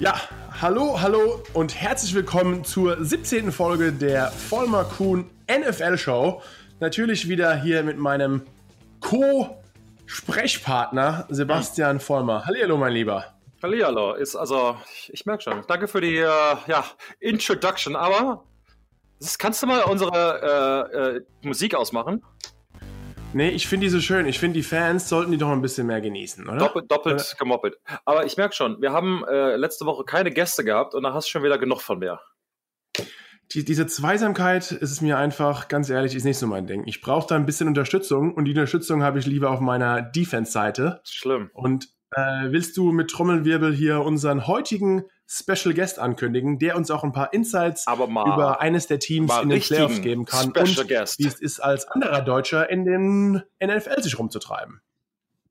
Ja, hallo, hallo und herzlich willkommen zur 17. Folge der Vollmer Kuhn NFL Show. Natürlich wieder hier mit meinem Co-Sprechpartner Sebastian Vollmer. Hallo, mein Lieber. Hallihallo, ist also, ich, ich merke schon. Danke für die äh, ja, Introduction, aber das, kannst du mal unsere äh, äh, Musik ausmachen? Nee, ich finde die so schön. Ich finde, die Fans sollten die doch ein bisschen mehr genießen, oder? Doppelt, doppelt oder? gemoppelt. Aber ich merke schon, wir haben äh, letzte Woche keine Gäste gehabt und da hast du schon wieder genug von mir. Die, diese Zweisamkeit ist es mir einfach, ganz ehrlich, ist nicht so mein Ding. Ich brauche da ein bisschen Unterstützung und die Unterstützung habe ich lieber auf meiner Defense-Seite. Schlimm. Und äh, willst du mit Trommelwirbel hier unseren heutigen Special Guest ankündigen, der uns auch ein paar Insights über eines der Teams in den Playoffs geben kann Special und Guest. wie es ist, als anderer Deutscher in den NFL sich rumzutreiben.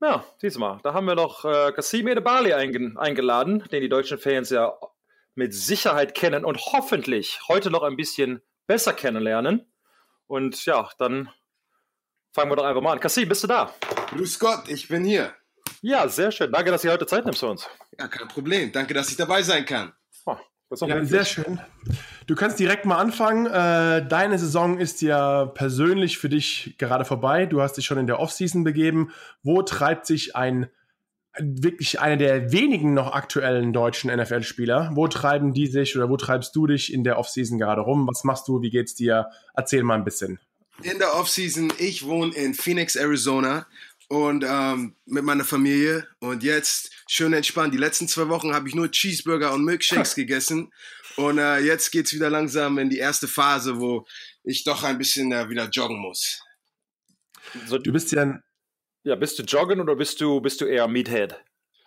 Ja, diesmal. Da haben wir noch äh, Kasim Edebali eingeladen, den die deutschen Fans ja mit Sicherheit kennen und hoffentlich heute noch ein bisschen besser kennenlernen. Und ja, dann fangen wir doch einfach mal an. Kasim, bist du da? Grüß Gott, ich bin hier. Ja, sehr schön. Danke, dass ihr heute Zeit nimmst für uns. Ja, kein Problem. Danke, dass ich dabei sein kann. Oh, ja, sehr schön. Du kannst direkt mal anfangen. Äh, deine Saison ist ja persönlich für dich gerade vorbei. Du hast dich schon in der Offseason begeben. Wo treibt sich ein wirklich einer der wenigen noch aktuellen deutschen NFL-Spieler? Wo treiben die sich oder wo treibst du dich in der Offseason gerade rum? Was machst du? Wie geht's dir? Erzähl mal ein bisschen. In der Offseason, ich wohne in Phoenix, Arizona und ähm, mit meiner Familie. Und jetzt schön entspannt. Die letzten zwei Wochen habe ich nur Cheeseburger und Milkshakes gegessen. Und äh, jetzt geht's wieder langsam in die erste Phase, wo ich doch ein bisschen äh, wieder joggen muss. So, du bist ja ein ja, bist du joggen oder bist du, bist du eher Meathead?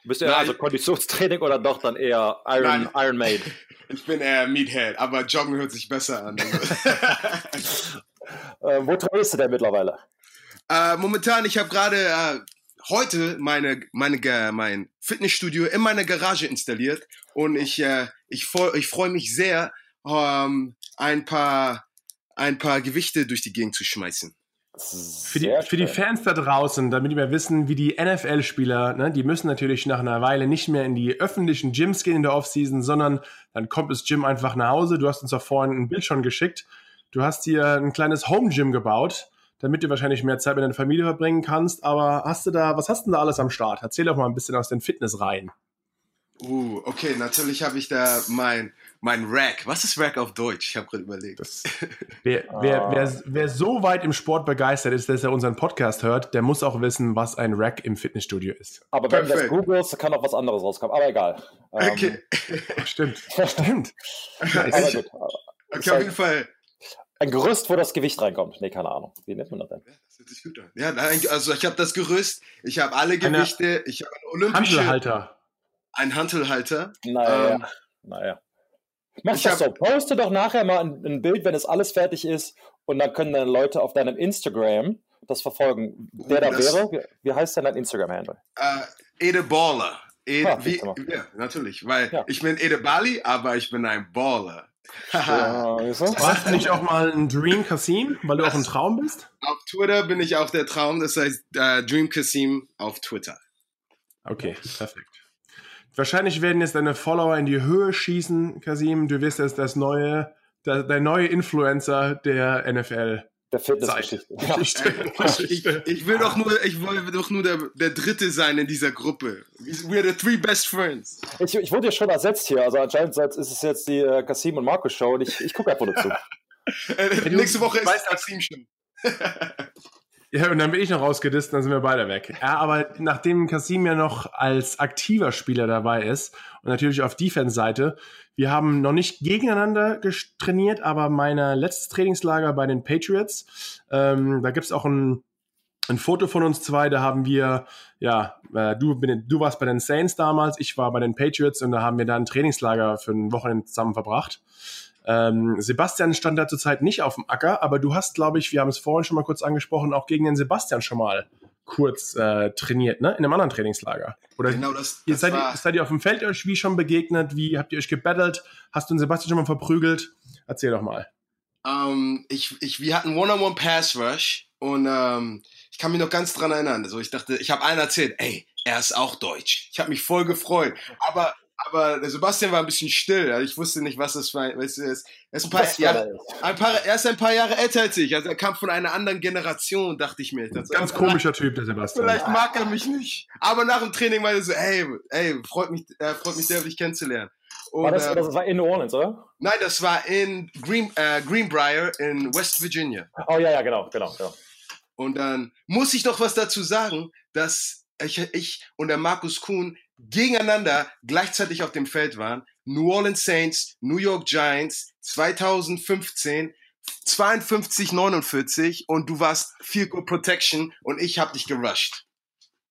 Bist du eher also Konditionstraining oder doch dann eher Iron, Iron Maid? Ich bin eher Meathead, aber Joggen hört sich besser an. Äh, wo trainierst du denn mittlerweile? Äh, momentan, ich habe gerade äh, heute meine, meine, mein Fitnessstudio in meiner Garage installiert und ich, äh, ich, ich freue mich sehr, ähm, ein, paar, ein paar Gewichte durch die Gegend zu schmeißen. Für die, für die, Fans da draußen, damit wir wissen, wie die NFL-Spieler, ne, die müssen natürlich nach einer Weile nicht mehr in die öffentlichen Gyms gehen in der Offseason, sondern dann kommt das Gym einfach nach Hause. Du hast uns da vorhin ein Bild schon geschickt. Du hast hier ein kleines Home-Gym gebaut damit du wahrscheinlich mehr Zeit mit deiner Familie verbringen kannst. Aber hast du da, was hast du da alles am Start? Erzähl doch mal ein bisschen aus den Fitnessreihen. Uh, okay, natürlich habe ich da mein, mein Rack. Was ist Rack auf Deutsch? Ich habe gerade überlegt. Das, wer, wer, wer, wer, so weit im Sport begeistert ist, dass er unseren Podcast hört, der muss auch wissen, was ein Rack im Fitnessstudio ist. Aber wenn du das googelst, kann auch was anderes rauskommen. Aber egal. Okay. Ähm, stimmt. Stimmt. aber gut. Okay, auf jeden Fall ein Gerüst, wo das Gewicht reinkommt. Nee, keine Ahnung. Wie nennt man das denn? Ja, das hört sich gut an. Ja, also ich habe das Gerüst, ich habe alle Gewichte, Eine ich habe einen olympischen... Handelhalter. Ein Hantelhalter. Naja, ähm, naja. Mach das so. Poste doch nachher mal ein, ein, Bild, wenn es alles fertig ist und dann können dann Leute auf deinem Instagram das verfolgen. Wer da wäre, wie heißt denn dein Instagram-Handle? Uh, Ede Baller. Ede, ah, wie, ja, natürlich, weil ja. ich bin Ede Bali, aber ich bin ein Baller ja, Warst du nicht auch mal ein Dream Kasim, weil du auch ein Traum bist? Auf Twitter bin ich auch der Traum, das heißt äh, Dream Kasim auf Twitter. Okay, perfekt. Wahrscheinlich werden jetzt deine Follower in die Höhe schießen, Kasim. Du wirst jetzt das neue, der, der neue Influencer der NFL der Fitnessgeschichte. Ja. ich, ich, will doch nur, ich will doch nur der, der Dritte sein in dieser Gruppe. We're the three best friends. Ich, ich wurde ja schon ersetzt hier. Also anscheinend ist es jetzt die äh, Kasim und Markus Show und ich, ich gucke einfach nur zu. äh, nächste Woche ist Kasim schon. Ja, und dann bin ich noch rausgedisst, dann sind wir beide weg. Ja, aber nachdem Kasim ja noch als aktiver Spieler dabei ist und natürlich auf Defense-Seite, wir haben noch nicht gegeneinander trainiert, aber meine letztes Trainingslager bei den Patriots, ähm, da gibt's auch ein, ein Foto von uns zwei, da haben wir, ja, äh, du, du warst bei den Saints damals, ich war bei den Patriots und da haben wir da ein Trainingslager für ein Wochenende zusammen verbracht. Ähm, Sebastian stand da zurzeit nicht auf dem Acker, aber du hast, glaube ich, wir haben es vorhin schon mal kurz angesprochen, auch gegen den Sebastian schon mal kurz äh, trainiert, ne? In einem anderen Trainingslager. Oder genau das, das seid, war... seid ihr auf dem Feld euch wie schon begegnet? Wie habt ihr euch gebettelt? Hast du den Sebastian schon mal verprügelt? Erzähl doch mal. Um, ähm, ich, ich, wir hatten One-on-One Pass Rush und um, ähm, ich kann mich noch ganz dran erinnern. Also ich dachte, ich habe allen erzählt, ey, er ist auch deutsch. Ich habe mich voll gefreut. Aber aber Sebastian war ein bisschen still. Also ich wusste nicht, was das war. Weißt du, er, ist, er, ist ein paar Jahre, ein paar, er ist ein paar Jahre älter als ich. Also er kam von einer anderen Generation, dachte ich mir. Das Ganz komischer Typ, der Sebastian. Vielleicht mag er mich nicht. Aber nach dem Training war er so, hey, hey, freut mich, äh, freut mich sehr, dich kennenzulernen. Und, war das, äh, das war in New Orleans, oder? Nein, das war in Green, äh, Greenbrier in West Virginia. Oh ja, ja, genau, genau, genau. Und dann muss ich doch was dazu sagen, dass ich, ich und der Markus Kuhn gegeneinander gleichzeitig auf dem Feld waren. New Orleans Saints, New York Giants 2015, 52, 49 und du warst Field Goal Protection und ich habe dich gerusht.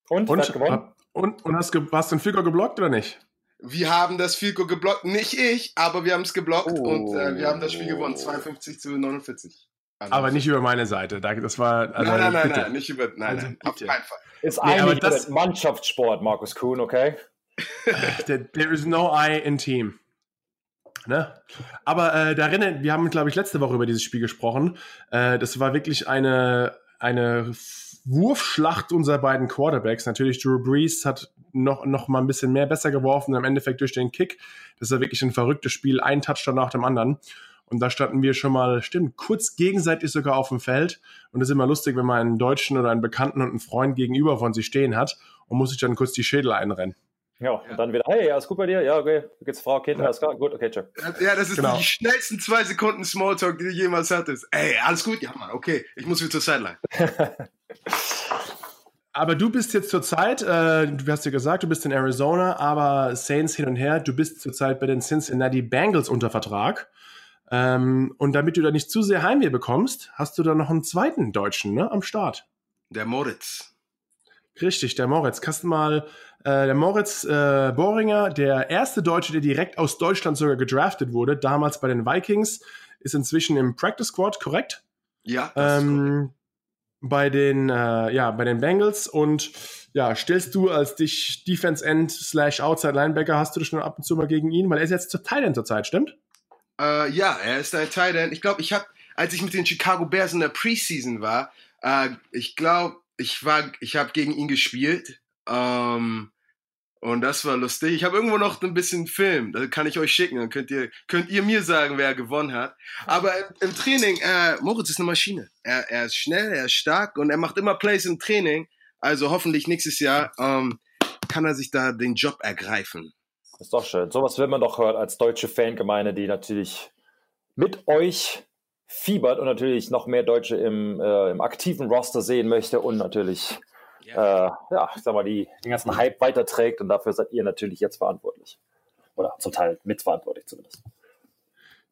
Und, und, gewonnen? und, und hast, hast du den Field Goal geblockt oder nicht? Wir haben das Field Goal geblockt, nicht ich, aber wir haben es geblockt oh. und äh, wir haben das Spiel gewonnen, 52 zu 49. Also aber nicht über meine Seite. Das war. Also, nein, nein, nein, nein, nicht über. Nein, also, nein, auf keinen Fall. Ist nee, eigentlich das, Mannschaftssport, Markus Kuhn, okay? there, there is no I in team. Ne? Aber äh, darin, wir haben, glaube ich, letzte Woche über dieses Spiel gesprochen. Äh, das war wirklich eine, eine Wurfschlacht unserer beiden Quarterbacks. Natürlich, Drew Brees hat noch, noch mal ein bisschen mehr besser geworfen, im Endeffekt durch den Kick. Das war wirklich ein verrücktes Spiel, ein Touchdown nach dem anderen. Und da standen wir schon mal, stimmt, kurz gegenseitig sogar auf dem Feld. Und das ist immer lustig, wenn man einen Deutschen oder einen Bekannten und einen Freund gegenüber von sich stehen hat und muss sich dann kurz die Schädel einrennen. Ja, und dann wieder, hey, alles gut bei dir? Ja, okay. Wie geht's Frau, Kind, alles klar? Gut, okay, ciao. Ja, das ist genau. die schnellsten zwei Sekunden Smalltalk, die du jemals hattest. Ey, alles gut? Ja, Mann, okay. Ich muss wieder zur Sideline. aber du bist jetzt zurzeit, äh, du hast ja gesagt, du bist in Arizona, aber Saints hin und her, du bist zurzeit bei den Cincinnati Bengals unter Vertrag. Ähm, und damit du da nicht zu sehr Heimweh bekommst, hast du da noch einen zweiten Deutschen ne, am Start. Der Moritz. Richtig, der Moritz. Kannst mal, äh, der Moritz äh, Bohringer, der erste Deutsche, der direkt aus Deutschland sogar gedraftet wurde, damals bei den Vikings, ist inzwischen im Practice Squad, korrekt? Ja. Ähm, bei den, äh, ja, bei den Bengals und ja, stellst du als dich Defense End slash Outside Linebacker, hast du das schon ab und zu mal gegen ihn, weil er ist jetzt zur Thailand zur Zeit, stimmt? Äh, ja, er ist ein Tight End. Ich glaube, ich habe, als ich mit den Chicago Bears in der Preseason war, äh, ich glaube, ich war, ich habe gegen ihn gespielt. Ähm, und das war lustig. Ich habe irgendwo noch ein bisschen Film, das kann ich euch schicken. Dann könnt ihr, könnt ihr mir sagen, wer gewonnen hat. Aber im, Training, äh, Moritz ist eine Maschine. Er, er ist schnell, er ist stark und er macht immer Plays im Training. Also hoffentlich nächstes Jahr ähm, kann er sich da den Job ergreifen. Ist doch schön. Sowas will man doch hören als deutsche Fangemeinde, die natürlich mit euch fiebert und natürlich noch mehr Deutsche im, äh, im aktiven Roster sehen möchte und natürlich ja, äh, ja ich sag mal, die, den ganzen Hype weiterträgt und dafür seid ihr natürlich jetzt verantwortlich. Oder zum Teil mitverantwortlich zumindest.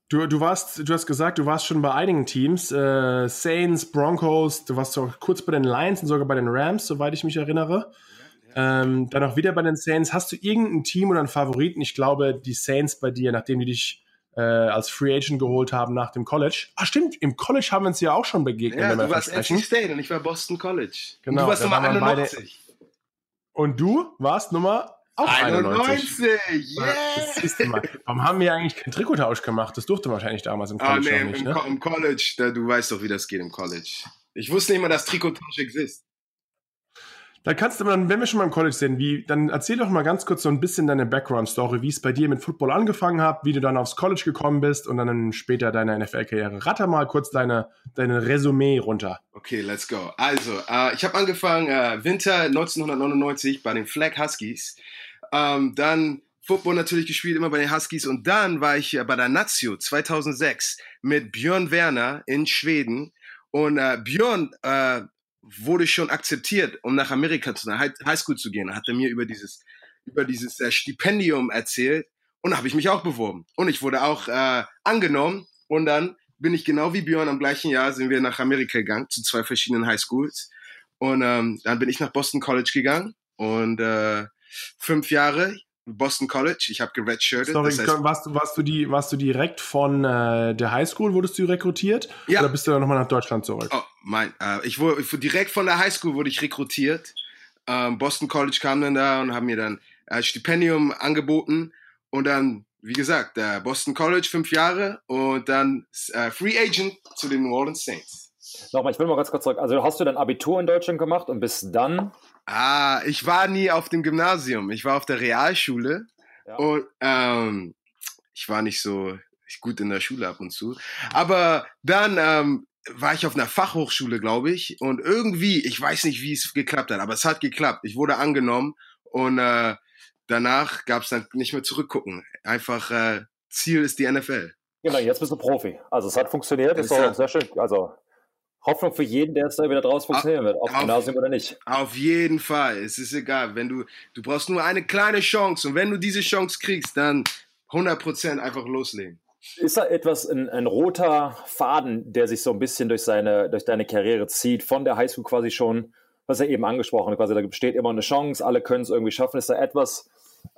Du, du warst, du hast gesagt, du warst schon bei einigen Teams, äh, Saints, Broncos, du warst auch kurz bei den Lions und sogar bei den Rams, soweit ich mich erinnere. Ähm, dann auch wieder bei den Saints. Hast du irgendein Team oder einen Favoriten? Ich glaube, die Saints bei dir, nachdem die dich äh, als Free Agent geholt haben nach dem College. Ah, stimmt, im College haben wir uns ja auch schon begegnet. Ja, du warst NC State und ich war Boston College. Genau. Und du warst Nummer 91. Und du warst Nummer auch 91. 91. Yeah. Warum haben wir eigentlich keinen Trikottausch gemacht? Das durfte man wahrscheinlich damals im ah, College ah, nee, nicht, im, ne? im College, da, du weißt doch, wie das geht im College. Ich wusste nicht mal, dass Trikottausch existiert. Dann kannst du dann, wenn wir schon mal im College sind, wie, dann erzähl doch mal ganz kurz so ein bisschen deine Background-Story, wie es bei dir mit Football angefangen hat, wie du dann aufs College gekommen bist und dann später deine NFL-Karriere. Ratter mal kurz deine, deine Resümee runter. Okay, let's go. Also, äh, ich habe angefangen äh, Winter 1999 bei den Flag Huskies. Ähm, dann Football natürlich gespielt, immer bei den Huskies. Und dann war ich äh, bei der Nazio 2006 mit Björn Werner in Schweden. Und äh, Björn äh, wurde schon akzeptiert, um nach Amerika zu Highschool zu gehen. Hat er mir über dieses, über dieses äh, Stipendium erzählt und habe ich mich auch beworben. Und ich wurde auch äh, angenommen und dann bin ich genau wie Björn am gleichen Jahr sind wir nach Amerika gegangen zu zwei verschiedenen Highschools und ähm, dann bin ich nach Boston College gegangen und äh, fünf Jahre Boston College. Ich habe geredshirtet. Sorry, das heißt, warst, du, warst, du die, warst du direkt von äh, der Highschool, wurdest du rekrutiert? Ja. Oder bist du dann nochmal nach Deutschland zurück? Oh, mein, äh, ich wurde direkt von der Highschool wurde ich rekrutiert. Ähm, Boston College kam dann da und haben mir dann äh, Stipendium angeboten. Und dann, wie gesagt, äh, Boston College fünf Jahre und dann äh, Free Agent zu den New Orleans Saints. Nochmal, ich will mal ganz kurz zurück. Also hast du dein Abitur in Deutschland gemacht und bist dann Ah, ich war nie auf dem Gymnasium. Ich war auf der Realschule. Ja. Und ähm, ich war nicht so gut in der Schule ab und zu. Aber dann ähm, war ich auf einer Fachhochschule, glaube ich. Und irgendwie, ich weiß nicht, wie es geklappt hat, aber es hat geklappt. Ich wurde angenommen und äh, danach gab es dann nicht mehr zurückgucken. Einfach äh, Ziel ist die NFL. Genau, jetzt bist du Profi. Also es hat funktioniert, das ist doch sehr schön. Also Hoffnung für jeden, der es da wieder draus funktionieren wird, ob Gymnasium oder nicht. Auf jeden Fall. Es ist egal. Wenn du, du brauchst nur eine kleine Chance und wenn du diese Chance kriegst, dann 100% einfach loslegen. Ist da etwas, ein, ein, roter Faden, der sich so ein bisschen durch, seine, durch deine Karriere zieht, von der Highschool quasi schon, was er eben angesprochen hat, quasi da besteht immer eine Chance, alle können es irgendwie schaffen. Ist da etwas,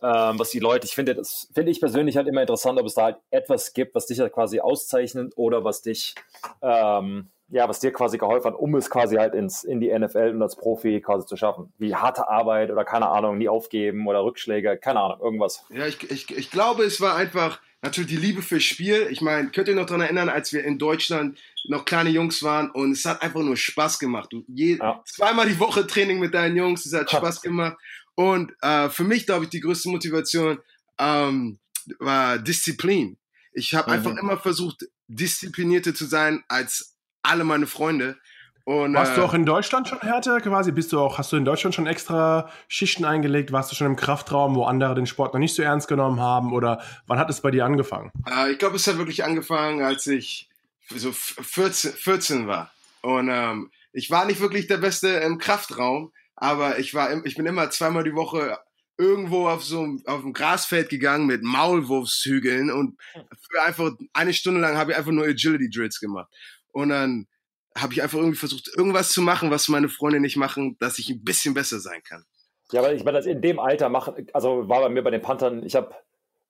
ähm, was die Leute, ich finde, das finde ich persönlich halt immer interessant, ob es da halt etwas gibt, was dich halt quasi auszeichnet oder was dich, ähm, ja, was dir quasi geholfen hat, um es quasi halt ins, in die NFL und als Profi quasi zu schaffen. Wie harte Arbeit oder keine Ahnung, nie aufgeben oder Rückschläge, keine Ahnung, irgendwas. Ja, ich, ich, ich glaube, es war einfach natürlich die Liebe fürs Spiel. Ich meine, könnt ihr noch daran erinnern, als wir in Deutschland noch kleine Jungs waren und es hat einfach nur Spaß gemacht. Du, je, ja. Zweimal die Woche Training mit deinen Jungs, es hat Spaß gemacht. Und äh, für mich, glaube ich, die größte Motivation ähm, war Disziplin. Ich habe mhm. einfach immer versucht, disziplinierter zu sein als alle meine Freunde. Und, Warst äh, du auch in Deutschland schon härter quasi? Bist du auch, hast du in Deutschland schon extra Schichten eingelegt? Warst du schon im Kraftraum, wo andere den Sport noch nicht so ernst genommen haben? Oder wann hat es bei dir angefangen? Äh, ich glaube, es hat wirklich angefangen, als ich so 14, 14 war. Und ähm, ich war nicht wirklich der Beste im Kraftraum, aber ich war, ich bin immer zweimal die Woche irgendwo auf so auf dem Grasfeld gegangen mit Maulwurfshügeln und für einfach eine Stunde lang habe ich einfach nur Agility Drills gemacht. Und dann habe ich einfach irgendwie versucht, irgendwas zu machen, was meine Freunde nicht machen, dass ich ein bisschen besser sein kann. Ja, aber ich meine, das in dem Alter machen, also war bei mir bei den Panthern, ich habe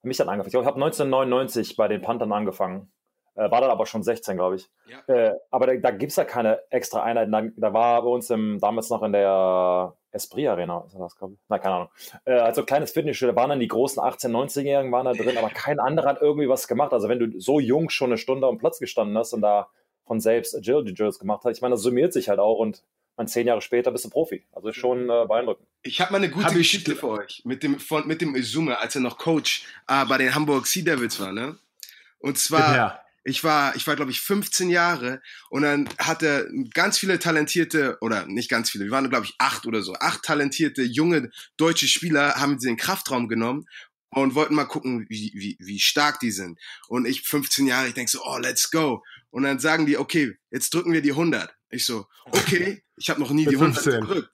mich dann angefangen. Ich habe 1999 bei den Panthern angefangen. Äh, war dann aber schon 16, glaube ich. Ja. Äh, aber da, da gibt es ja keine extra Einheiten. Da, da, war bei uns im, damals noch in der Esprit Arena, ist das, glaube ich. Na, keine Ahnung. Äh, also kleines Fitnessstudio, da waren dann die großen 18-, 19-Jährigen waren da drin, aber kein anderer hat irgendwie was gemacht. Also wenn du so jung schon eine Stunde am Platz gestanden hast und da von selbst Agility Drills gemacht hast, ich meine, das summiert sich halt auch und man zehn Jahre später bist du Profi. Also ist schon äh, beeindruckend. Ich habe mal eine gute Geschichte für euch mit dem, von, mit dem Izume, als er noch Coach äh, bei den Hamburg Sea Devils war. Ne? Und zwar, ja. ich war, ich war glaube ich 15 Jahre und dann hatte ganz viele talentierte, oder nicht ganz viele, wir waren glaube ich acht oder so, acht talentierte junge deutsche Spieler haben sie in den Kraftraum genommen und wollten mal gucken, wie, wie, wie stark die sind. Und ich 15 Jahre, ich denk so, oh, let's go. Und dann sagen die, okay, jetzt drücken wir die 100. Ich so, okay, ich habe noch nie die 100 gedrückt.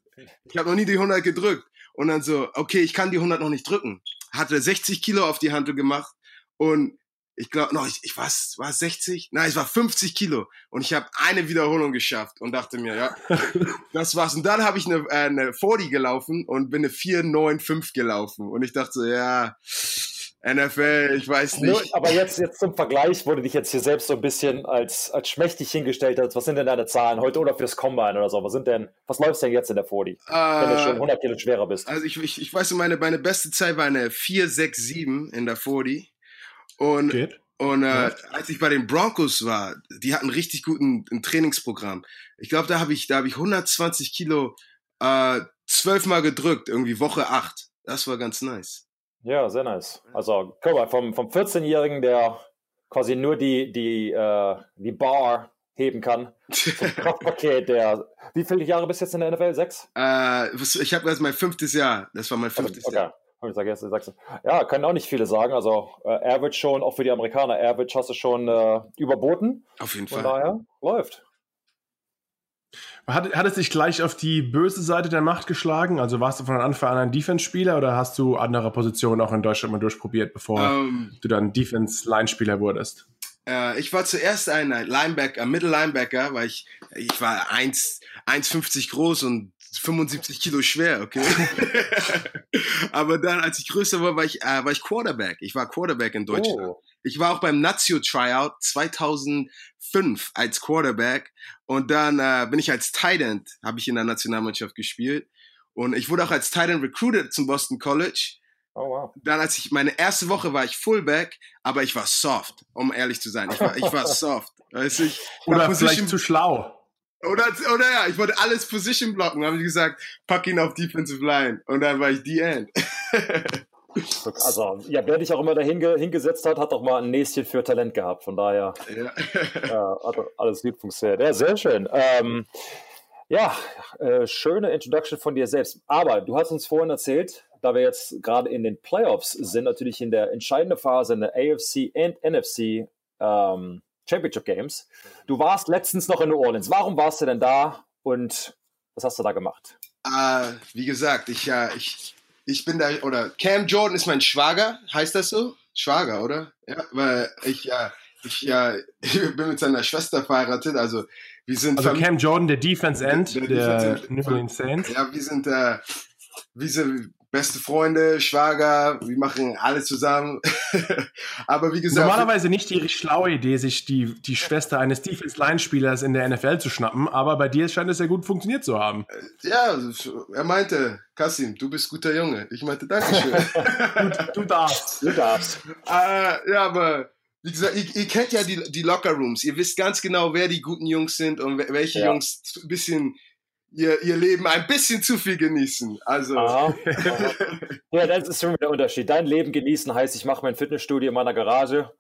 Ich habe noch nie die 100 gedrückt. Und dann so, okay, ich kann die 100 noch nicht drücken. Hatte 60 Kilo auf die Hand gemacht und ich glaube, noch, ich, ich war, war 60? Nein, es war 50 Kilo. Und ich habe eine Wiederholung geschafft und dachte mir, ja, das war's. Und dann habe ich eine, äh, eine 40 gelaufen und bin eine 495 gelaufen. Und ich dachte, ja, NFL, ich weiß nicht. Aber jetzt, jetzt zum Vergleich, wo du dich jetzt hier selbst so ein bisschen als, als schmächtig hingestellt hast, was sind denn deine Zahlen heute oder fürs Combine oder so? Was sind denn, was läufst denn jetzt in der 40, äh, wenn du schon 100 Kilo schwerer bist? Also ich, ich, ich weiß, meine, meine beste Zeit war eine 467 in der 40. Und, Geht. und äh, als ich bei den Broncos war, die hatten richtig guten ein Trainingsprogramm. Ich glaube, da habe ich, da habe ich 120 Kilo äh, zwölfmal gedrückt, irgendwie Woche 8. Das war ganz nice. Ja, sehr nice. Also, guck mal, vom, vom 14-Jährigen, der quasi nur die, die, äh, die Bar heben kann, zum Kraftpaket, der. Wie viele Jahre bist du jetzt in der NFL? Sechs? Äh, ich habe jetzt mein fünftes Jahr. Das war mein fünftes okay. Jahr. Ich sag jetzt, sagst Ja, können auch nicht viele sagen. Also äh, Average schon, auch für die Amerikaner, Average hast du schon äh, überboten. Auf jeden Fall. Von daher läuft. Hat, hat es dich gleich auf die böse Seite der Macht geschlagen? Also warst du von Anfang an ein Defense-Spieler oder hast du andere Positionen auch in Deutschland mal durchprobiert, bevor um, ähm. du dann Defense-Line-Spieler wurdest? Äh, ich war zuerst ein Linebacker, Middle Linebacker, weil ich, ich war 1,50 groß und 75 Kilo schwer, okay. Aber dann, als ich größer war, war ich, äh, war ich Quarterback. Ich war Quarterback in Deutschland. Oh. Ich war auch beim Nazio Tryout 2005 als Quarterback und dann äh, bin ich als Tight End, habe ich in der Nationalmannschaft gespielt und ich wurde auch als Tight End recruited zum Boston College. Oh, wow. Dann, als ich meine erste Woche war ich Fullback, aber ich war soft, um ehrlich zu sein. Ich war, ich war soft. Weißt du, ich Oder vielleicht zu schlau. Oder, oder ja, ich wollte alles Position blocken. Dann habe ich gesagt, pack ihn auf Defensive Line. Und dann war ich die End. Also, ja, wer dich auch immer da hingesetzt hat, hat doch mal ein Näschen für Talent gehabt. Von daher ja. ja hat alles gut funktioniert. Ja, sehr schön. Ähm, ja, äh, schöne Introduction von dir selbst. Aber du hast uns vorhin erzählt, da wir jetzt gerade in den Playoffs sind, natürlich in der entscheidenden Phase in der AFC und NFC ähm, Championship Games. Du warst letztens noch in New Orleans. Warum warst du denn da und was hast du da gemacht? Uh, wie gesagt, ich, uh, ich, ich bin da, oder Cam Jordan ist mein Schwager, heißt das so? Schwager, oder? Ja, weil ich, uh, ich, ja, ich bin mit seiner Schwester verheiratet, also wir sind. Also Cam Jordan, der Defense End der, der, der New Orleans Saints. Ja, wir sind, äh, wir sind beste Freunde, Schwager, wir machen alles zusammen. Aber wie gesagt. Normalerweise nicht die schlaue Idee, sich die, die Schwester eines Defense-Line-Spielers in der NFL zu schnappen, aber bei dir scheint es ja gut funktioniert zu haben. Ja, er meinte, Kasim, du bist guter Junge. Ich meinte, Dankeschön. du, du darfst. Du darfst. Äh, ja, aber wie gesagt, ihr, ihr, kennt ja die, die Locker Rooms. Ihr wisst ganz genau, wer die guten Jungs sind und welche ja. Jungs ein bisschen ihr, ihr Leben ein bisschen zu viel genießen. Also. Aha, aha. Ja, das ist schon der Unterschied. Dein Leben genießen heißt, ich mache mein Fitnessstudio in meiner Garage.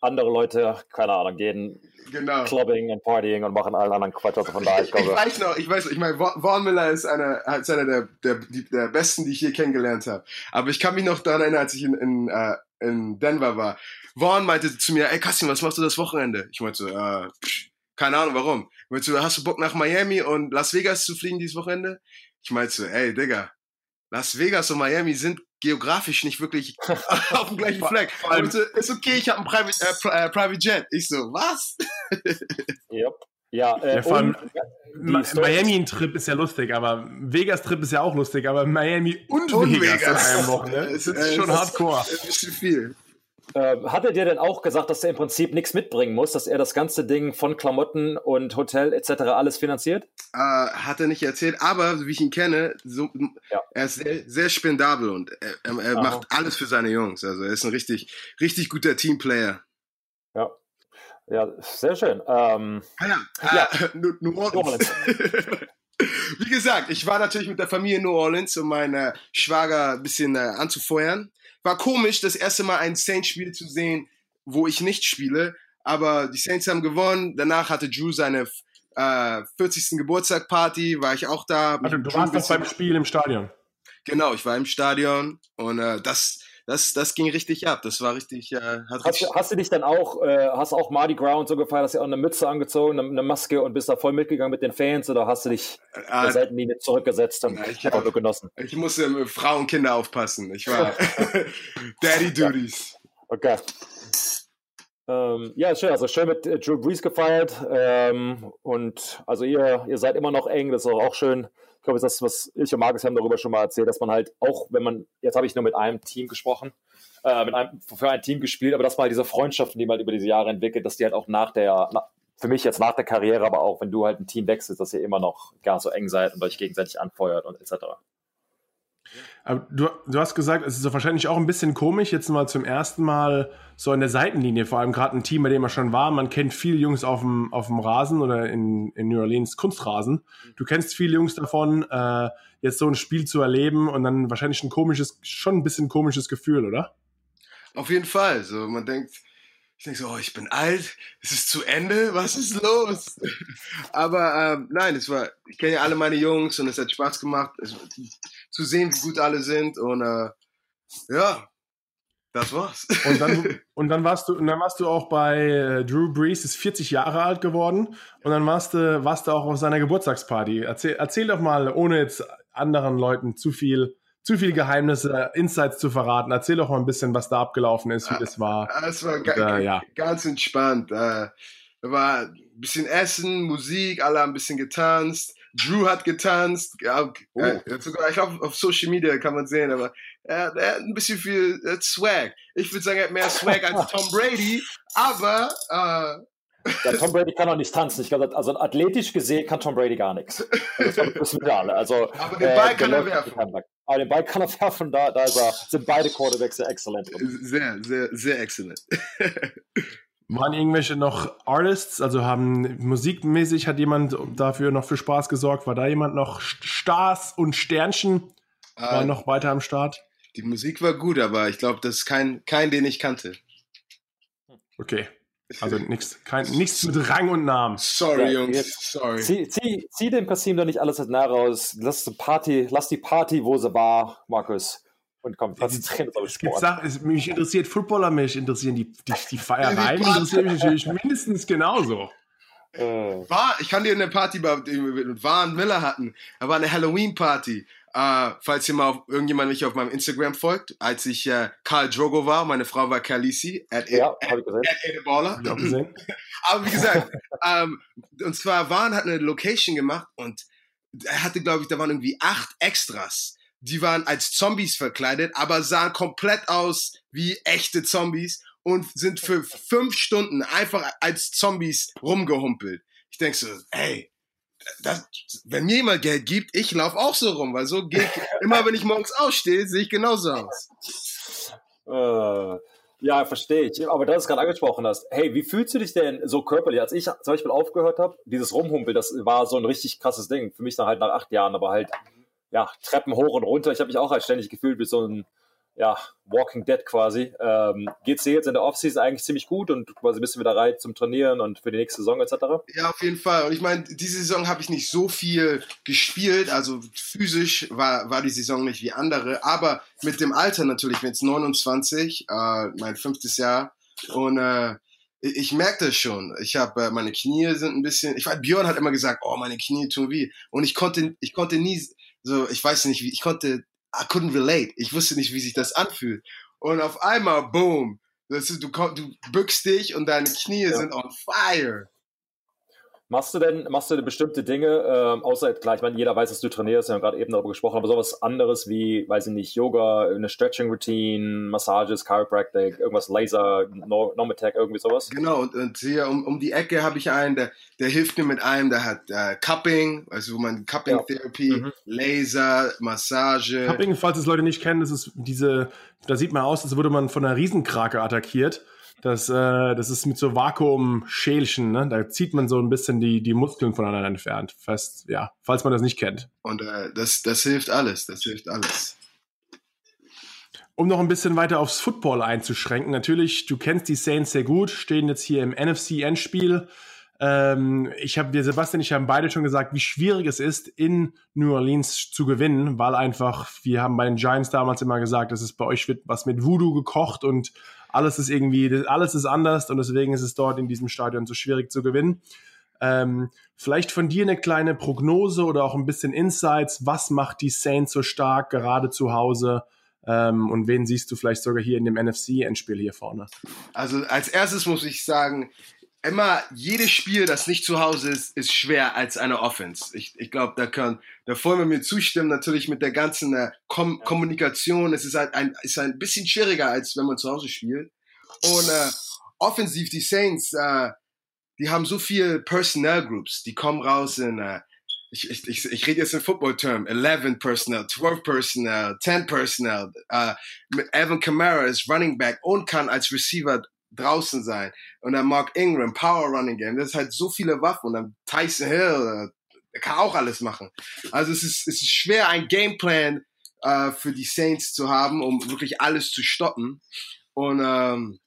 Andere Leute, keine Ahnung, gehen genau. Clubbing und Partying und machen allen anderen Quatsch. Also von daher, ich, glaube, ich weiß noch, ich weiß, ich meine, Vaughn Miller ist einer, ist einer der, der, der besten, die ich je kennengelernt habe. Aber ich kann mich noch daran erinnern, als ich in, in, uh, in Denver war. Vaughn meinte zu mir, ey Kassim, was machst du das Wochenende? Ich meinte so, äh, psch, keine Ahnung warum. Meinte so, hast du Bock nach Miami und Las Vegas zu fliegen dieses Wochenende? Ich meinte so, ey Digga, Las Vegas und Miami sind geografisch nicht wirklich auf dem gleichen Fleck. Und so, ist okay, ich habe ein Private, äh, äh, Private Jet. Ich so, was? yep. Ja, äh, ja, vor allem Miami-Trip ist ja lustig, aber Vegas-Trip ist ja auch lustig, aber Miami und, und Vegas, Vegas. an einem Wochenende, ist, ist schon hardcore. Ist ein bisschen viel. Äh, hat er dir denn auch gesagt, dass er im Prinzip nichts mitbringen muss, dass er das ganze Ding von Klamotten und Hotel etc. alles finanziert? Äh, hat er nicht erzählt, aber wie ich ihn kenne, so, ja. er ist sehr, sehr spendabel und er, er, macht alles für seine Jungs. Also er ist ein richtig, richtig guter Teamplayer. Ja. Ja, sehr schön. Ähm, ah ja, ja. Äh, New Orleans. Wie gesagt, ich war natürlich mit der Familie in New Orleans, um meinen Schwager ein bisschen äh, anzufeuern war komisch, das erste Mal ein Saints-Spiel zu sehen, wo ich nicht spiele. Aber die Saints haben gewonnen. Danach hatte Drew seine äh, 40. Geburtstag-Party, war ich auch da. Also, du warst doch beim Spiel im Stadion. Genau, ich war im Stadion und äh, das, das, das ging richtig ab. Das war richtig. Äh, hat hast, richtig hast, du dich dann auch, äh, hast auch Mardi Gras und so gefeiert, hast du auch eine Mütze angezogen, eine, eine, Maske und bist da voll mitgegangen mit den Fans oder hast du dich äh, der äh, Seitenlinie zurückgesetzt und ich einfach nur genossen? Ich musste mit Frauen und Kinder aufpassen. Ich war Daddy Duties. Okay. Ähm, ja, schön. Also schön mit äh, Drew Brees gefeiert. Ähm, und also ihr, ihr seid immer noch eng, das ist auch schön ich glaube, das ist das, was ich und Markus haben darüber schon mal erzählt, dass man halt auch, wenn man, jetzt habe ich nur mit einem Team gesprochen, äh, mit einem, für ein Team gespielt, aber dass man halt diese Freundschaften, die man halt über diese Jahre entwickelt, dass die halt auch nach der, na, für mich jetzt nach der Karriere, aber auch wenn du halt ein Team wechselst, dass ihr immer noch gar so eng seid und euch gegenseitig anfeuert und etc. Aber du, du hast gesagt, es ist so wahrscheinlich auch ein bisschen komisch, jetzt mal zum ersten Mal so in der Seitenlinie, vor allem gerade ein Team, bei dem er schon war. Man kennt viele Jungs auf dem, auf dem Rasen oder in, in New Orleans Kunstrasen. Du kennst viele Jungs davon, äh, jetzt so ein Spiel zu erleben und dann wahrscheinlich ein komisches, schon ein bisschen komisches Gefühl, oder? Auf jeden Fall. So, man denkt, ich denke so, oh, ich bin alt, es ist zu Ende, was ist los? Aber ähm, nein, es war, ich kenne ja alle meine Jungs und es hat Spaß gemacht, es, zu sehen, wie gut alle sind und äh, ja, das war's. Und dann, und dann warst du, und dann warst du auch bei äh, Drew Brees, ist 40 Jahre alt geworden und dann warst du, warst du auch auf seiner Geburtstagsparty. Erzähl, erzähl doch mal, ohne jetzt anderen Leuten zu viel zu viele Geheimnisse, Insights zu verraten. Erzähl doch mal ein bisschen, was da abgelaufen ist, wie das war. Es war Und, äh, ja. ganz entspannt. Äh, war ein bisschen Essen, Musik, alle haben ein bisschen getanzt. Drew hat getanzt. Ja, oh. äh, sogar, ich glaube, auf Social Media kann man sehen, aber er, er hat ein bisschen viel äh, Swag. Ich würde sagen, er hat mehr Swag als Tom Brady, aber äh, ja, Tom Brady kann auch nicht tanzen. Ich glaube, also athletisch gesehen kann Tom Brady gar nichts. Also, das wissen wir alle. Also, aber den Ball äh, kann er werfen. Aber den Ball kann er werfen, da, da er, sind beide Quarterbacks sehr exzellent. Sehr, sehr, sehr exzellent. Waren irgendwelche noch Artists, also haben musikmäßig hat jemand dafür noch für Spaß gesorgt? War da jemand noch Stars und Sternchen? War uh, noch weiter am Start? die Musik war gut, aber ich glaube, das ist kein, kein, den ich kannte. Okay. Also nichts nichts mit Rang und Namen. Sorry, ja, Jungs. Sorry. Zieh, zieh, zieh dem Kasim doch nicht alles nah raus. Lass die Party, lass die Party, wo sie war, Markus. Und komm, konzentrieren uns auf Sport. Sachen, mich interessiert Footballer, mich interessieren die, die, die Feiereien, interessieren mich natürlich mindestens genauso. Äh. War, ich kann dir eine Party mit Waren Miller hatten. Da war eine Halloween-Party. Uh, falls ihr mal auf, irgendjemand mich auf meinem Instagram folgt, als ich uh, Karl Drogo war, meine Frau war Khaleesi, at, ja, at, at Baller. Aber wie gesagt, um, ähm, und zwar Waren hat eine Location gemacht und er hatte, glaube ich, da waren irgendwie acht Extras. Die waren als Zombies verkleidet, aber sahen komplett aus wie echte Zombies und sind für fünf Stunden einfach als Zombies rumgehumpelt. Ich denke so, ey, das, wenn mir jemand Geld gibt, ich laufe auch so rum, weil so geht immer, wenn ich morgens aufstehe, sehe ich genauso aus. Äh, ja, verstehe ich. Aber da du es gerade angesprochen hast, hey, wie fühlst du dich denn so körperlich? Als ich zum Beispiel aufgehört habe, dieses Rumhumpel, das war so ein richtig krasses Ding. Für mich dann halt nach acht Jahren, aber halt, ja, Treppen hoch und runter. Ich habe mich auch halt ständig gefühlt wie so ein ja, Walking Dead quasi. Ähm, Geht es dir jetzt in der Offseason eigentlich ziemlich gut und quasi bist du wieder bereit zum Trainieren und für die nächste Saison etc.? Ja, auf jeden Fall. Und ich meine, diese Saison habe ich nicht so viel gespielt, also physisch war, war die Saison nicht wie andere, aber mit dem Alter natürlich, jetzt 29, äh, mein fünftes Jahr und äh, ich merke das schon. Ich habe äh, meine Knie sind ein bisschen. Ich weiß, Björn hat immer gesagt, oh, meine Knie tun weh. Und ich konnte, ich konnte nie so, ich weiß nicht wie, ich konnte I couldn't relate. Ich wusste nicht, wie sich das anfühlt. Und auf einmal, boom, ist, du, du bückst dich und deine Knie ja. sind on fire. Machst du denn, machst du denn bestimmte Dinge, äh, außer, klar, ich meine, jeder weiß, dass du trainierst, wir haben gerade eben darüber gesprochen, aber sowas anderes wie, weiß ich nicht, Yoga, eine Stretching-Routine, Massages, Chiropractic, irgendwas Laser, Nomatech, irgendwie sowas? Genau, und, und hier um, um die Ecke habe ich einen, der, der hilft mir mit einem, der hat äh, Cupping, also wo man Cupping-Therapie, ja. mhm. Laser, Massage. Cupping, falls es Leute nicht kennen, das ist diese, da sieht man aus, als würde man von einer Riesenkrake attackiert. Das, äh, das ist mit so Vakuumschälchen, ne? Da zieht man so ein bisschen die, die Muskeln voneinander entfernt. Fest, ja, falls man das nicht kennt. Und äh, das, das hilft alles, das hilft alles. Um noch ein bisschen weiter aufs Football einzuschränken, natürlich, du kennst die Saints sehr gut, stehen jetzt hier im NFC-Endspiel. Ähm, ich habe, wir Sebastian, ich haben beide schon gesagt, wie schwierig es ist, in New Orleans zu gewinnen, weil einfach, wir haben bei den Giants damals immer gesagt, dass es bei euch wird was mit Voodoo gekocht und alles ist irgendwie, alles ist anders und deswegen ist es dort in diesem Stadion so schwierig zu gewinnen. Ähm, vielleicht von dir eine kleine Prognose oder auch ein bisschen Insights. Was macht die Saints so stark, gerade zu Hause? Ähm, und wen siehst du vielleicht sogar hier in dem NFC-Endspiel hier vorne? Also als erstes muss ich sagen, immer jedes Spiel, das nicht zu Hause ist, ist schwer als eine Offense. Ich, ich glaube, da kann da wollen wir mir zustimmen. Natürlich mit der ganzen äh, Kom. Kommunikation. Es ist halt ein, ist ein bisschen schwieriger, als wenn man zu Hause spielt. Und äh, offensiv, die Saints, äh, die haben so viel Personnel Groups. Die kommen raus in, äh, ich, ich, ich, ich rede jetzt in Football-Term, 11 Personnel, 12 Personnel, 10 Personnel. Äh, mit Evan Kamara ist Running Back und kann als Receiver draußen sein. Und dann Mark Ingram, Power Running Game. Das ist halt so viele Waffen. Und dann Tyson Hill, der kann auch alles machen. Also es ist, es ist schwer, ein Gameplan äh, für die Saints zu haben, um wirklich alles zu stoppen. Und ähm,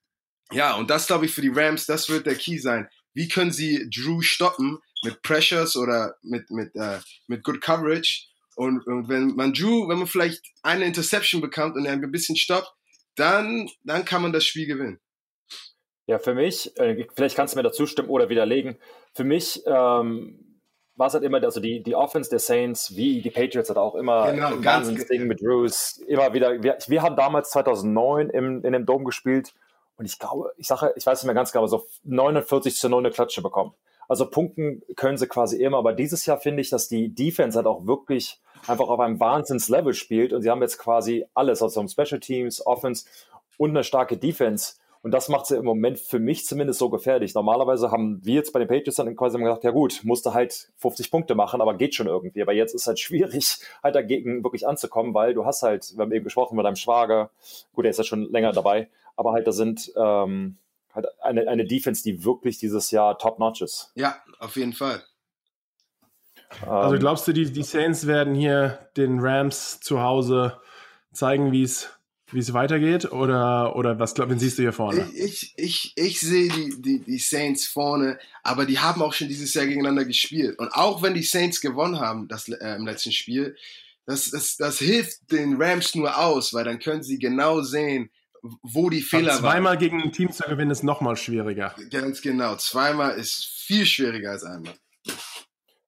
ja, und das glaube ich für die Rams, das wird der Key sein. Wie können sie Drew stoppen mit Pressures oder mit, mit, äh, mit Good Coverage? Und, und wenn man Drew, wenn man vielleicht eine Interception bekommt und er ein bisschen stoppt, dann, dann kann man das Spiel gewinnen. Ja, für mich, äh, vielleicht kannst du mir dazu stimmen oder widerlegen, für mich ähm, war es halt immer, also die, die Offense der Saints, wie die Patriots hat auch immer genau, ein ganzes Ding mit Drews, immer wieder, wir, wir haben damals 2009 im, in dem Dom gespielt und ich glaube, ich sage, ich weiß nicht mehr ganz genau, so 49 zu 9 eine Klatsche bekommen. Also punkten können sie quasi immer, aber dieses Jahr finde ich, dass die Defense halt auch wirklich einfach auf einem Wahnsinns-Level spielt und sie haben jetzt quasi alles, also Special Teams, Offense und eine starke Defense. Und das macht sie im Moment für mich zumindest so gefährlich. Normalerweise haben wir jetzt bei den Patriots dann quasi immer gesagt, ja gut, musste halt 50 Punkte machen, aber geht schon irgendwie. Aber jetzt ist halt schwierig, halt dagegen wirklich anzukommen, weil du hast halt, wir haben eben gesprochen mit deinem Schwager, gut, der ist ja schon länger dabei, aber halt da sind ähm, halt eine, eine Defense, die wirklich dieses Jahr top-notch ist. Ja, auf jeden Fall. Also glaubst du, die, die Saints werden hier den Rams zu Hause zeigen, wie es wie es weitergeht? Oder, oder was glaub, wen siehst du hier vorne? Ich, ich, ich, sehe die, die, die Saints vorne, aber die haben auch schon dieses Jahr gegeneinander gespielt. Und auch wenn die Saints gewonnen haben das, äh, im letzten Spiel, das, das, das hilft den Rams nur aus, weil dann können sie genau sehen, wo die Fehler waren. Zweimal gegen ein Team zu gewinnen ist nochmal schwieriger. Ganz genau. Zweimal ist viel schwieriger als einmal.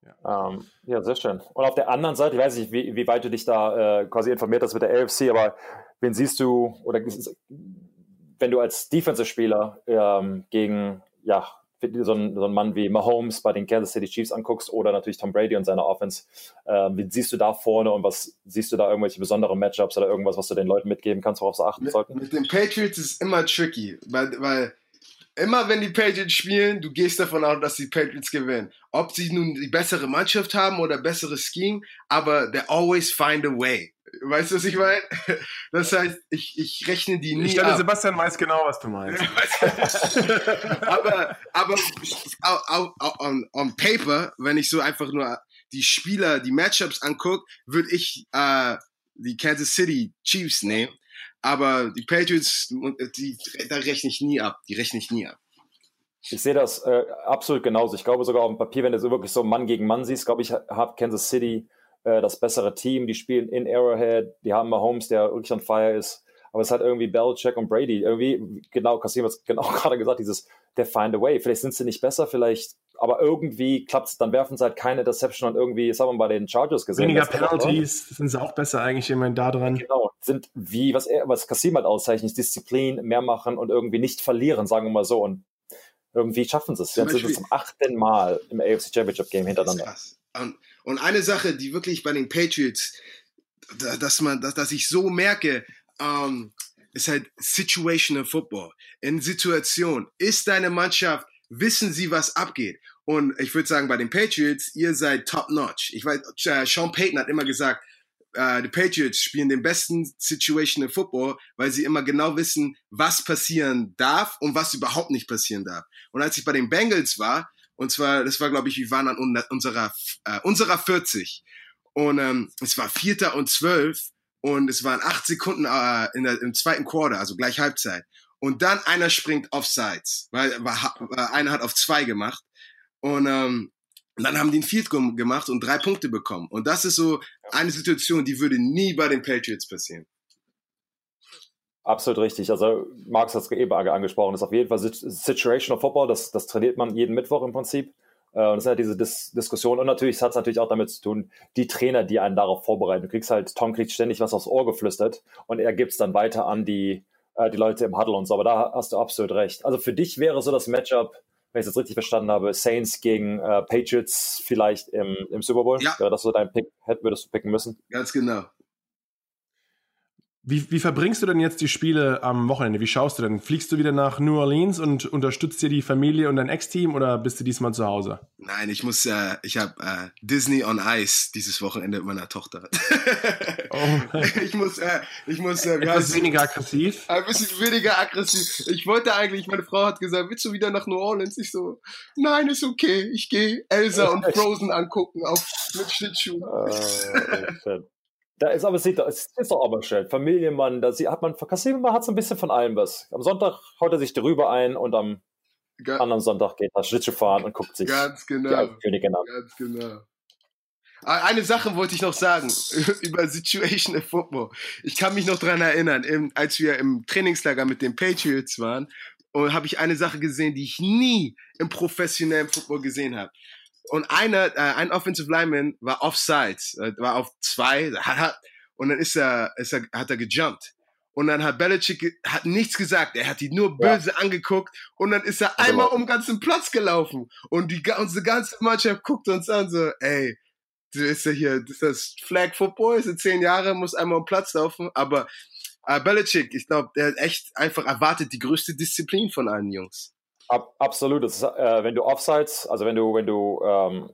Ja. Ähm, ja, sehr schön. Und auf der anderen Seite, ich weiß nicht, wie, wie weit du dich da äh, quasi informiert hast mit der AFC, aber wen siehst du, oder wenn du als Defensive-Spieler ähm, gegen ja, so einen, so einen Mann wie Mahomes bei den Kansas City Chiefs anguckst oder natürlich Tom Brady und seine Offense, äh, wie siehst du da vorne und was siehst du da irgendwelche besonderen Matchups oder irgendwas, was du den Leuten mitgeben kannst, worauf sie achten mit, sollten? Mit den Patriots ist es immer tricky, weil, weil immer wenn die Patriots spielen, du gehst davon aus, dass die Patriots gewinnen. Ob sie nun die bessere Mannschaft haben oder bessere Scheme, aber they always find a way. Weißt du, was ich meine? Das heißt, ich, ich rechne die nie. Ich glaube, Sebastian weiß genau, was du meinst. aber aber on, on paper, wenn ich so einfach nur die Spieler, die Matchups angucke, würde ich äh, die Kansas City Chiefs nehmen. Aber die Patriots, die, da rechne ich nie ab. Die rechne ich nie ab. Ich sehe das äh, absolut genauso. Ich glaube sogar auf dem Papier, wenn du so wirklich so Mann gegen Mann siehst, glaube ich, hat Kansas City äh, das bessere Team. Die spielen in Arrowhead. Die haben Mahomes, der wirklich on fire ist. Aber es hat irgendwie Belichick und Brady. Irgendwie, genau, Kasim hat es genau gerade gesagt, dieses, der find a way. Vielleicht sind sie nicht besser, vielleicht, aber irgendwie klappt es. Dann werfen sie halt keine Deception und irgendwie, das haben wir bei den Chargers gesehen. Weniger Penalties sind sie auch besser eigentlich immerhin da dran. Genau, sind wie, was, er, was Kasim halt auszeichnet, Disziplin, mehr machen und irgendwie nicht verlieren, sagen wir mal so. Und irgendwie schaffen sie es. Jetzt sind sie zum achten Mal im AFC Championship Game hintereinander. Und, und eine Sache, die wirklich bei den Patriots, dass man, dass, dass ich so merke, ähm, ist halt situational Football. In Situation ist deine Mannschaft, wissen sie, was abgeht. Und ich würde sagen, bei den Patriots, ihr seid top notch. Ich weiß, äh, Sean Payton hat immer gesagt, äh, die Patriots spielen den besten situational Football, weil sie immer genau wissen, was passieren darf und was überhaupt nicht passieren darf. Und als ich bei den Bengals war, und zwar, das war, glaube ich, wir waren an unserer, äh, unserer 40. Und ähm, es war Vierter und Zwölf und es waren acht Sekunden äh, in der, im zweiten Quarter, also gleich Halbzeit. Und dann einer springt offsides, weil war, einer hat auf zwei gemacht. Und ähm, dann haben die ein Field gemacht und drei Punkte bekommen. Und das ist so eine Situation, die würde nie bei den Patriots passieren. Absolut richtig. Also Marx hat es eben angesprochen, das ist auf jeden Fall Situational Football, das, das trainiert man jeden Mittwoch im Prinzip. Äh, und das ist halt diese Dis Diskussion. Und natürlich hat es natürlich auch damit zu tun, die Trainer, die einen darauf vorbereiten. Du kriegst halt, Tom kriegt ständig was aufs Ohr geflüstert und er gibt es dann weiter an die, äh, die Leute im Huddle und so. Aber da hast du absolut recht. Also für dich wäre so das Matchup, wenn ich es jetzt richtig verstanden habe, Saints gegen äh, Patriots vielleicht im, im Super Bowl. Ja. Wäre das so dein Pick? Würdest du picken müssen? Ganz genau. Wie, wie verbringst du denn jetzt die Spiele am Wochenende? Wie schaust du denn? Fliegst du wieder nach New Orleans und unterstützt dir die Familie und dein Ex-Team oder bist du diesmal zu Hause? Nein, ich muss, äh, ich habe äh, Disney on Ice dieses Wochenende mit meiner Tochter. oh. ich muss, äh, ich muss, äh, Etwas weniger aggressiv. Ein bisschen weniger aggressiv. Ich wollte eigentlich, meine Frau hat gesagt, willst du wieder nach New Orleans? Ich so, nein, ist okay, ich gehe Elsa und Frozen angucken auf mit Schlittschuhen. Oh, da ist aber, sieht, es ist doch aber schön. Familienmann, da hat man, Casimir hat so ein bisschen von allem was. Am Sonntag haut er sich darüber ein und am Ga anderen Sonntag geht er Schlittschuh fahren und guckt sich ganz genau, die Königin an. Ganz genau. Ah, eine Sache wollte ich noch sagen über Situational Football. Ich kann mich noch daran erinnern, im, als wir im Trainingslager mit den Patriots waren, und habe ich eine Sache gesehen, die ich nie im professionellen Football gesehen habe und einer, äh, ein Offensive Lineman war offsides, äh, war auf zwei, hat, hat, und dann ist er, ist er, hat er gejumpt. Und dann hat Belichick hat nichts gesagt. Er hat die nur böse ja. angeguckt und dann ist er einmal um den ganzen Platz gelaufen. Und die unsere ganze Mannschaft guckt uns an so, ey, du ist ja hier, das ist Flag Football, ist zehn Jahre, muss einmal um den Platz laufen. Aber äh, Belichick, ich glaube, der hat echt einfach erwartet die größte Disziplin von allen Jungs. Ab, absolut. Ist, äh, wenn du Offsides, also wenn du, wenn du, ähm,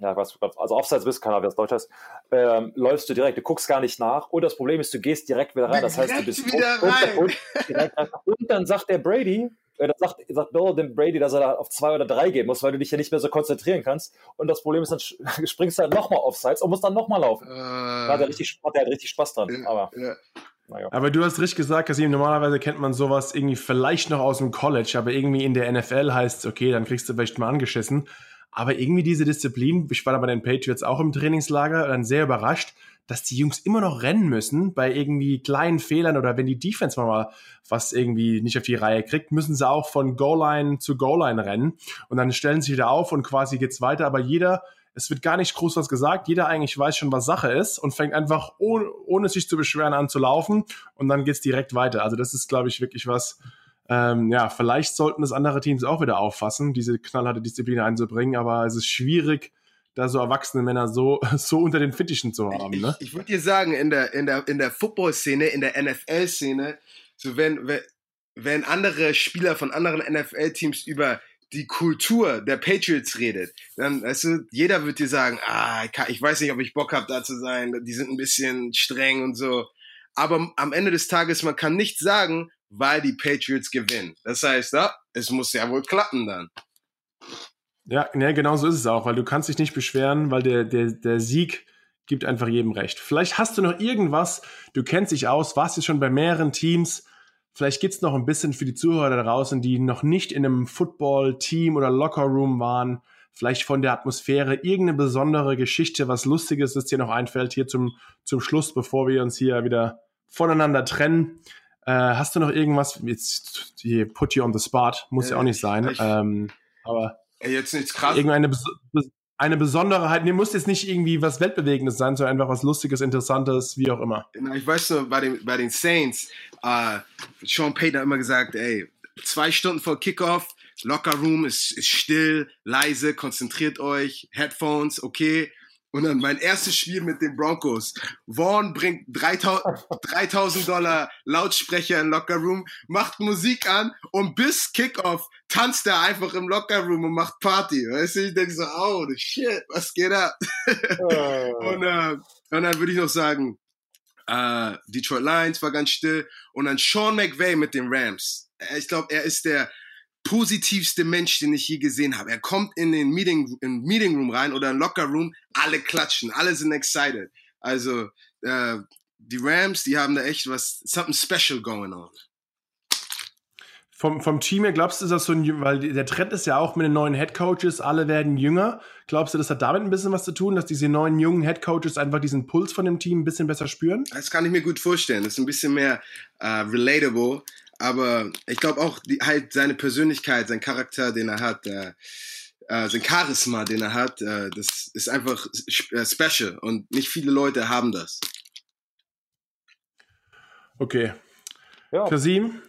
ja, was, also Offsides bist, keine Ahnung, wie das Deutsch heißt, ähm, läufst du direkt, du guckst gar nicht nach. Und das Problem ist, du gehst direkt wieder rein. Das heißt, du bist wieder und, rein. Und, und, und, dann sagt der Brady, äh, dann sagt, sagt Bill dem Brady, dass er da auf zwei oder drei gehen muss, weil du dich ja nicht mehr so konzentrieren kannst. Und das Problem ist, dann springst du halt nochmal Offsides und musst dann nochmal laufen. Äh, da hat er richtig, hat er richtig Spaß dran. Ja, aber. Ja. naja. Aber du hast richtig gesagt, Kasim, normalerweise kennt man sowas irgendwie vielleicht noch aus dem College, aber irgendwie in der NFL heißt es, okay, dann kriegst du vielleicht mal angeschissen. Aber irgendwie diese Disziplin, ich war da bei den Patriots auch im Trainingslager, dann sehr überrascht, dass die Jungs immer noch rennen müssen bei irgendwie kleinen Fehlern oder wenn die Defense mal was irgendwie nicht auf die Reihe kriegt, müssen sie auch von Goal-Line zu Goal-Line rennen und dann stellen sie wieder auf und quasi geht's weiter, aber jeder es wird gar nicht groß was gesagt. Jeder eigentlich weiß schon, was Sache ist und fängt einfach ohne, ohne sich zu beschweren an zu laufen und dann geht's direkt weiter. Also das ist, glaube ich, wirklich was, ähm, ja, vielleicht sollten das andere Teams auch wieder auffassen, diese knallharte Disziplin einzubringen, aber es ist schwierig, da so erwachsene Männer so, so unter den Fittichen zu haben. Ne? Ich, ich würde dir sagen, in der, in der, in der Football-Szene, in der NFL-Szene, so wenn, wenn, wenn andere Spieler von anderen NFL-Teams über die Kultur der Patriots redet, dann, weißt du, jeder wird dir sagen, ah, ich weiß nicht, ob ich Bock habe, da zu sein, die sind ein bisschen streng und so. Aber am Ende des Tages, man kann nichts sagen, weil die Patriots gewinnen. Das heißt, ja, es muss ja wohl klappen dann. Ja, ja, genau so ist es auch, weil du kannst dich nicht beschweren, weil der, der, der Sieg gibt einfach jedem recht. Vielleicht hast du noch irgendwas, du kennst dich aus, warst jetzt schon bei mehreren Teams, Vielleicht gibt's noch ein bisschen für die Zuhörer da draußen, die noch nicht in einem Football-Team oder Locker-Room waren, vielleicht von der Atmosphäre, irgendeine besondere Geschichte, was Lustiges, das dir noch einfällt, hier zum, zum Schluss, bevor wir uns hier wieder voneinander trennen. Äh, hast du noch irgendwas, jetzt hier put you on the spot, muss äh, ja auch nicht sein, ich, ähm, aber jetzt nichts krass. Irgendeine eine Besonderheit, nee, muss jetzt nicht irgendwie was Weltbewegendes sein, sondern einfach was Lustiges, Interessantes, wie auch immer. Ich weiß nur, bei den, bei den Saints, äh, Sean Payton hat immer gesagt, ey, zwei Stunden vor Kickoff, Locker Room ist, ist still, leise, konzentriert euch, Headphones, okay. Und dann mein erstes Spiel mit den Broncos. Vaughn bringt 3000 Dollar Lautsprecher in Locker Room, macht Musik an und bis Kickoff tanzt er einfach im Locker Room und macht Party. Weißt du, ich denke so, oh, shit, was geht ab? Oh. und, äh, und dann würde ich noch sagen, äh, Detroit Lions war ganz still und dann Sean McVay mit den Rams. Ich glaube, er ist der positivste Mensch, den ich je gesehen habe. Er kommt in den Meeting, in Meeting Room rein oder in Locker Room, alle klatschen, alle sind excited. Also äh, die Rams, die haben da echt was, something special going on. Vom, vom Team her, glaubst du, ist das so ein, weil der Trend ist ja auch mit den neuen Head Coaches, alle werden jünger. Glaubst du, das hat damit ein bisschen was zu tun, dass diese neuen jungen Head Coaches einfach diesen Puls von dem Team ein bisschen besser spüren? Das kann ich mir gut vorstellen. Das ist ein bisschen mehr uh, relatable. Aber ich glaube auch, die, halt seine Persönlichkeit, sein Charakter, den er hat, äh, äh, sein Charisma, den er hat, äh, das ist einfach äh, special und nicht viele Leute haben das. Okay. Ja. Kasim?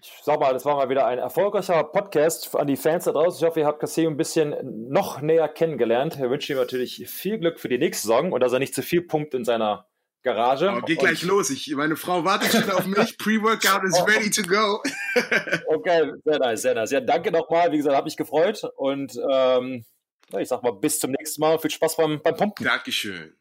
Ich sag mal, das war mal wieder ein erfolgreicher Podcast an die Fans da draußen. Ich hoffe, ihr habt Kasim ein bisschen noch näher kennengelernt. Wir wünschen ihm natürlich viel Glück für die nächste Saison und dass er nicht zu viel Punkt in seiner Garage. Oh, geht gleich los. Ich, meine Frau wartet schon auf mich. Pre-Workout is ready to go. okay, sehr nice, sehr nice. Ja, danke nochmal. Wie gesagt, habe mich gefreut. Und ähm, ich sag mal, bis zum nächsten Mal. Viel Spaß beim, beim Pumpen. Dankeschön.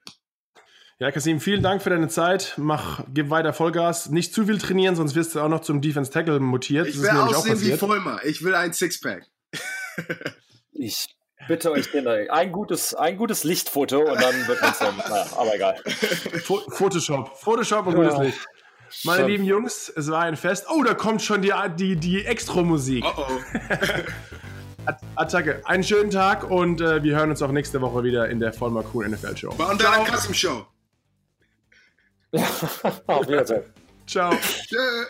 Ja, Kasim, vielen Dank für deine Zeit. Mach, gib weiter Vollgas. Nicht zu viel trainieren, sonst wirst du auch noch zum Defense Tackle mutiert. Ich will aussehen wie Vollmer. Ich will ein Sixpack. ich bitte euch den, ein gutes, ein gutes Lichtfoto und dann wird man es dann, naja, aber egal. Photoshop, Photoshop und gutes Licht. Meine Schon. lieben Jungs, es war ein Fest. Oh, da kommt schon die, die, die Extra-Musik. Oh oh. Attacke. Einen schönen Tag und äh, wir hören uns auch nächste Woche wieder in der Vollmer Cool NFL Show. Bei unserer Custom Show. Auf Wiedersehen. Ciao. Tschö.